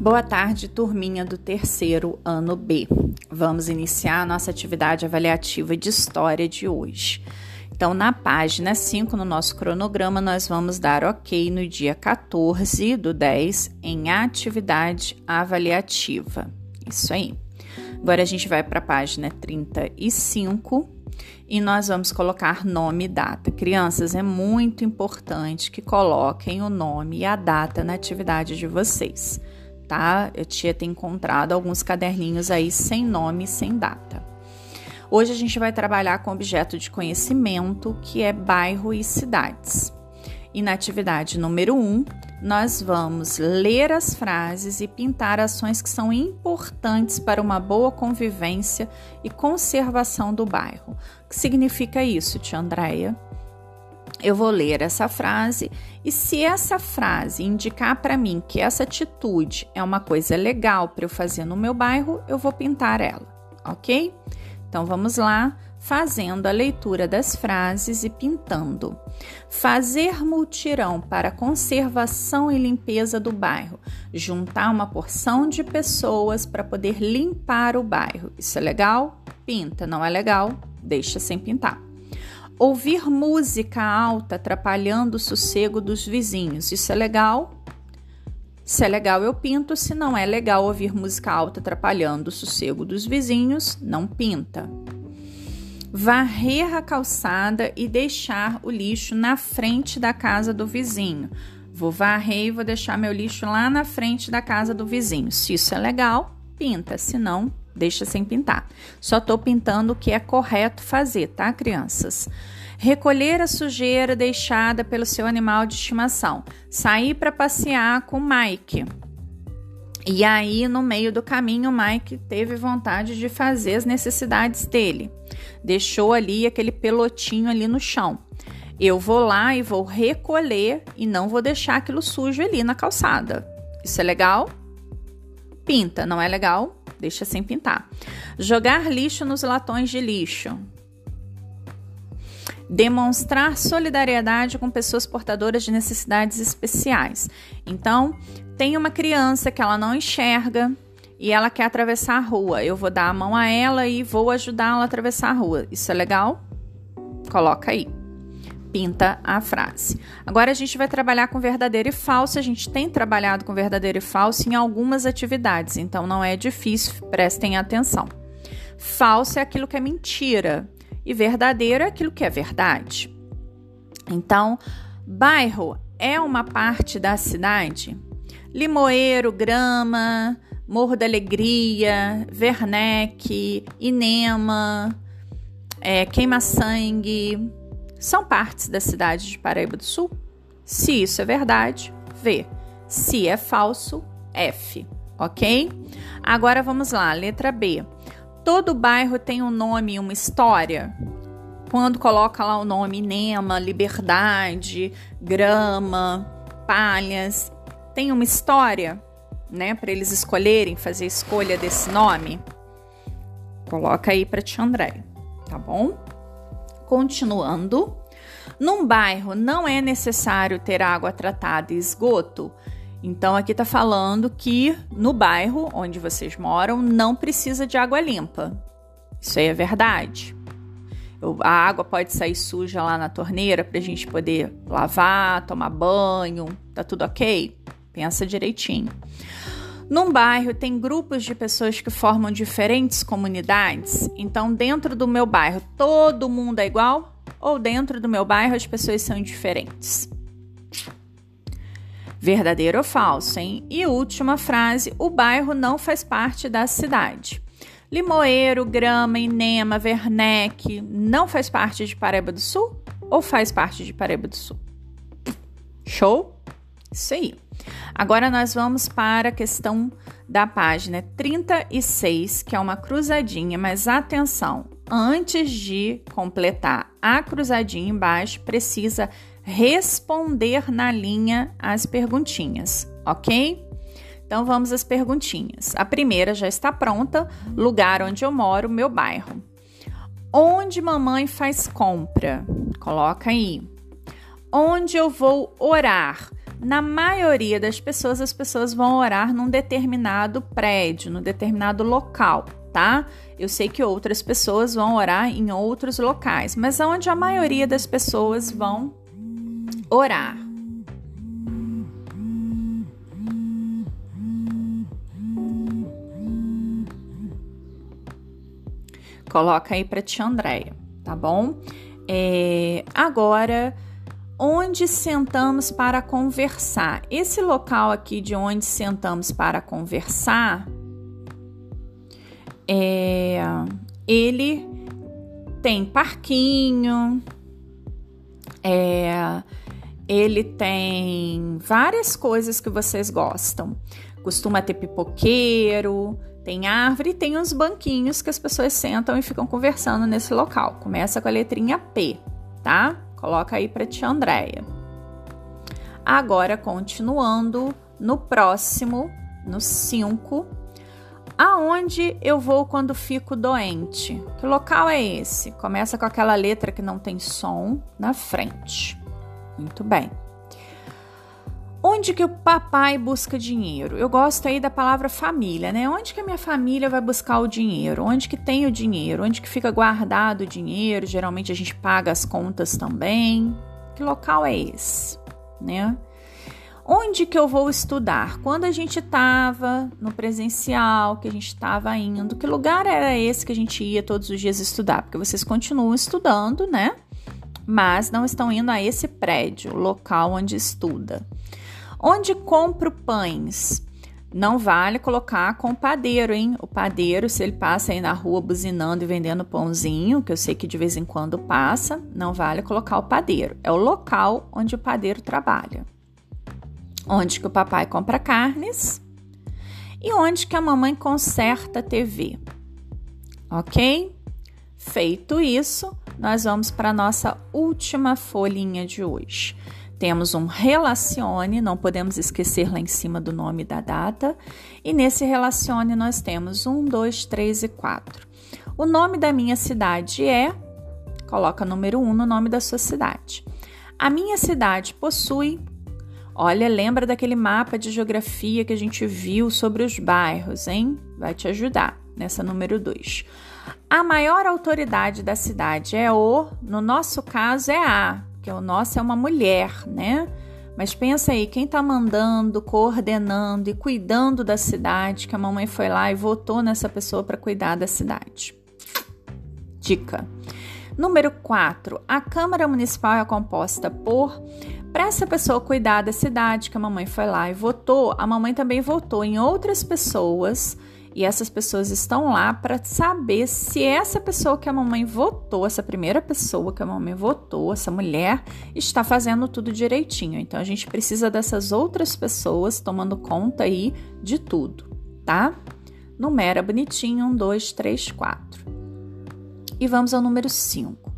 Boa tarde, turminha do terceiro ano B. Vamos iniciar a nossa atividade avaliativa de história de hoje. Então, na página 5, no nosso cronograma, nós vamos dar ok no dia 14 do 10 em atividade avaliativa. Isso aí. Agora a gente vai para a página 35 e nós vamos colocar nome e data. Crianças, é muito importante que coloquem o nome e a data na atividade de vocês tá? Eu tinha ter encontrado alguns caderninhos aí sem nome sem data. Hoje a gente vai trabalhar com objeto de conhecimento, que é bairro e cidades. E na atividade número 1, um, nós vamos ler as frases e pintar ações que são importantes para uma boa convivência e conservação do bairro. O que significa isso, tia Andréia? Eu vou ler essa frase e se essa frase indicar para mim que essa atitude é uma coisa legal para eu fazer no meu bairro, eu vou pintar ela, ok? Então vamos lá, fazendo a leitura das frases e pintando. Fazer multirão para conservação e limpeza do bairro. Juntar uma porção de pessoas para poder limpar o bairro. Isso é legal? Pinta. Não é legal? Deixa sem pintar. Ouvir música alta atrapalhando o sossego dos vizinhos. Isso é legal? Se é legal, eu pinto. Se não é legal ouvir música alta atrapalhando o sossego dos vizinhos, não pinta. Varrer a calçada e deixar o lixo na frente da casa do vizinho. Vou varrer e vou deixar meu lixo lá na frente da casa do vizinho. Se isso é legal, pinta. Se não, deixa sem pintar. Só estou pintando o que é correto fazer, tá, crianças? Recolher a sujeira deixada pelo seu animal de estimação. Sair para passear com Mike. E aí, no meio do caminho, Mike teve vontade de fazer as necessidades dele. Deixou ali aquele pelotinho ali no chão. Eu vou lá e vou recolher e não vou deixar aquilo sujo ali na calçada. Isso é legal? Pinta, não é legal? Deixa sem pintar. Jogar lixo nos latões de lixo. Demonstrar solidariedade com pessoas portadoras de necessidades especiais. Então, tem uma criança que ela não enxerga e ela quer atravessar a rua. Eu vou dar a mão a ela e vou ajudá-la a atravessar a rua. Isso é legal? Coloca aí pinta a frase. Agora a gente vai trabalhar com verdadeiro e falso. A gente tem trabalhado com verdadeiro e falso em algumas atividades, então não é difícil, prestem atenção. Falso é aquilo que é mentira e verdadeiro é aquilo que é verdade. Então, bairro é uma parte da cidade? Limoeiro, Grama, Morro da Alegria, Werneck, Inema, é, Queima-Sangue, são partes da cidade de Paraíba do Sul? Se isso é verdade, V. Se é falso, F. Ok? Agora vamos lá, letra B. Todo bairro tem um nome e uma história? Quando coloca lá o nome Nema, Liberdade, Grama, Palhas, tem uma história, né, para eles escolherem fazer escolha desse nome? Coloca aí para Tia André, tá bom? Continuando, num bairro não é necessário ter água tratada e esgoto. Então aqui está falando que no bairro onde vocês moram não precisa de água limpa. Isso aí é verdade. A água pode sair suja lá na torneira para a gente poder lavar, tomar banho, tá tudo ok? Pensa direitinho. Num bairro tem grupos de pessoas que formam diferentes comunidades, então dentro do meu bairro todo mundo é igual ou dentro do meu bairro as pessoas são diferentes? Verdadeiro ou falso, hein? E última frase: o bairro não faz parte da cidade. Limoeiro, Grama, Inema, Werneck não faz parte de Paraíba do Sul ou faz parte de Paraíba do Sul? Show? Isso aí. Agora nós vamos para a questão da página 36, que é uma cruzadinha, mas atenção, antes de completar a cruzadinha embaixo, precisa responder na linha as perguntinhas, ok? Então vamos às perguntinhas. A primeira já está pronta: lugar onde eu moro, meu bairro. Onde mamãe faz compra? Coloca aí. Onde eu vou orar? Na maioria das pessoas, as pessoas vão orar num determinado prédio, num determinado local, tá? Eu sei que outras pessoas vão orar em outros locais, mas onde a maioria das pessoas vão orar. Coloca aí para tia Andréia, tá bom? É, agora, onde sentamos para conversar? Esse local aqui de onde sentamos para conversar, é, ele tem parquinho, é, ele tem várias coisas que vocês gostam. Costuma ter pipoqueiro, tem árvore e tem uns banquinhos que as pessoas sentam e ficam conversando nesse local. Começa com a letrinha P, tá? Coloca aí para tia Andréia. Agora, continuando, no próximo, no 5, aonde eu vou quando fico doente? Que local é esse? Começa com aquela letra que não tem som na frente. Muito bem. Onde que o papai busca dinheiro? Eu gosto aí da palavra família, né? Onde que a minha família vai buscar o dinheiro? Onde que tem o dinheiro? Onde que fica guardado o dinheiro? Geralmente a gente paga as contas também. Que local é esse, né? Onde que eu vou estudar? Quando a gente estava no presencial, que a gente estava indo, que lugar era esse que a gente ia todos os dias estudar? Porque vocês continuam estudando, né? Mas não estão indo a esse prédio, local onde estuda. Onde compro pães? Não vale colocar com o padeiro, hein? O padeiro, se ele passa aí na rua buzinando e vendendo pãozinho, que eu sei que de vez em quando passa, não vale colocar o padeiro. É o local onde o padeiro trabalha. Onde que o papai compra carnes e onde que a mamãe conserta a TV. Ok? Feito isso, nós vamos para a nossa última folhinha de hoje. Temos um relacione, não podemos esquecer lá em cima do nome da data. E nesse relacione nós temos um, dois, três e quatro. O nome da minha cidade é. Coloca número um no nome da sua cidade. A minha cidade possui. Olha, lembra daquele mapa de geografia que a gente viu sobre os bairros, hein? Vai te ajudar nessa número 2. A maior autoridade da cidade é o, no nosso caso, é a, porque o nosso é uma mulher, né? Mas pensa aí, quem está mandando, coordenando e cuidando da cidade, que a mamãe foi lá e votou nessa pessoa para cuidar da cidade. Dica. Número 4. A Câmara Municipal é composta por. Para essa pessoa cuidar da cidade, que a mamãe foi lá e votou, a mamãe também votou em outras pessoas e essas pessoas estão lá para saber se essa pessoa que a mamãe votou, essa primeira pessoa que a mamãe votou, essa mulher, está fazendo tudo direitinho. Então a gente precisa dessas outras pessoas tomando conta aí de tudo, tá? Numera bonitinho: 1, 2, 3, 4. E vamos ao número 5.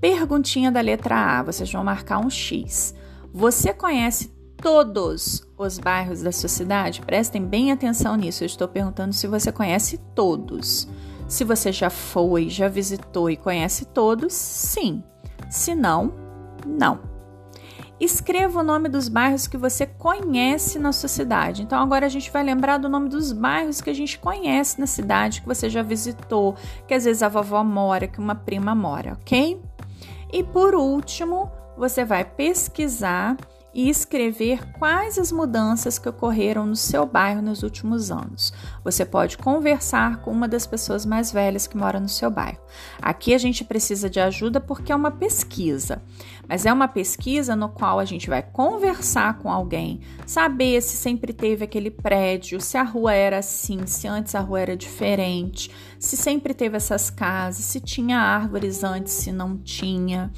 Perguntinha da letra A, vocês vão marcar um X. Você conhece todos os bairros da sua cidade? Prestem bem atenção nisso. Eu estou perguntando se você conhece todos. Se você já foi, já visitou e conhece todos, sim. Se não, não. Escreva o nome dos bairros que você conhece na sua cidade. Então, agora a gente vai lembrar do nome dos bairros que a gente conhece na cidade, que você já visitou, que às vezes a vovó mora, que uma prima mora, ok? E por último, você vai pesquisar e escrever quais as mudanças que ocorreram no seu bairro nos últimos anos. Você pode conversar com uma das pessoas mais velhas que mora no seu bairro. Aqui a gente precisa de ajuda porque é uma pesquisa, mas é uma pesquisa no qual a gente vai conversar com alguém, saber se sempre teve aquele prédio, se a rua era assim, se antes a rua era diferente, se sempre teve essas casas, se tinha árvores antes, se não tinha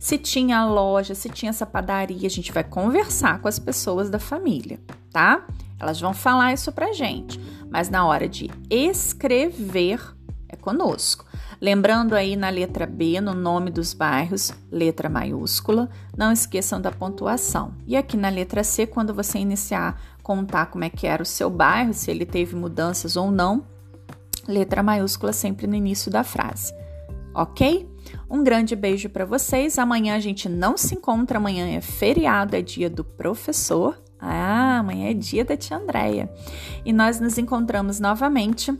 se tinha loja, se tinha essa padaria, a gente vai conversar com as pessoas da família, tá? Elas vão falar isso pra gente, mas na hora de escrever é conosco. Lembrando aí na letra B, no nome dos bairros, letra maiúscula, não esqueçam da pontuação. E aqui na letra C, quando você iniciar contar como é que era o seu bairro, se ele teve mudanças ou não, letra maiúscula sempre no início da frase. OK? Um grande beijo para vocês. Amanhã a gente não se encontra, amanhã é feriado, é dia do professor. Ah, amanhã é dia da tia Andréia. E nós nos encontramos novamente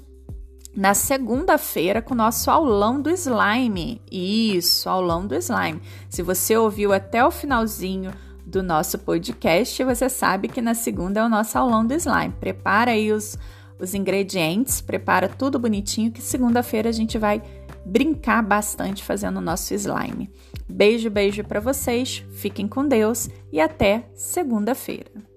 na segunda-feira com o nosso aulão do slime. Isso, aulão do slime. Se você ouviu até o finalzinho do nosso podcast, você sabe que na segunda é o nosso aulão do slime. Prepara aí os, os ingredientes, prepara tudo bonitinho que segunda-feira a gente vai brincar bastante fazendo o nosso slime. Beijo, beijo para vocês, fiquem com Deus e até segunda-feira.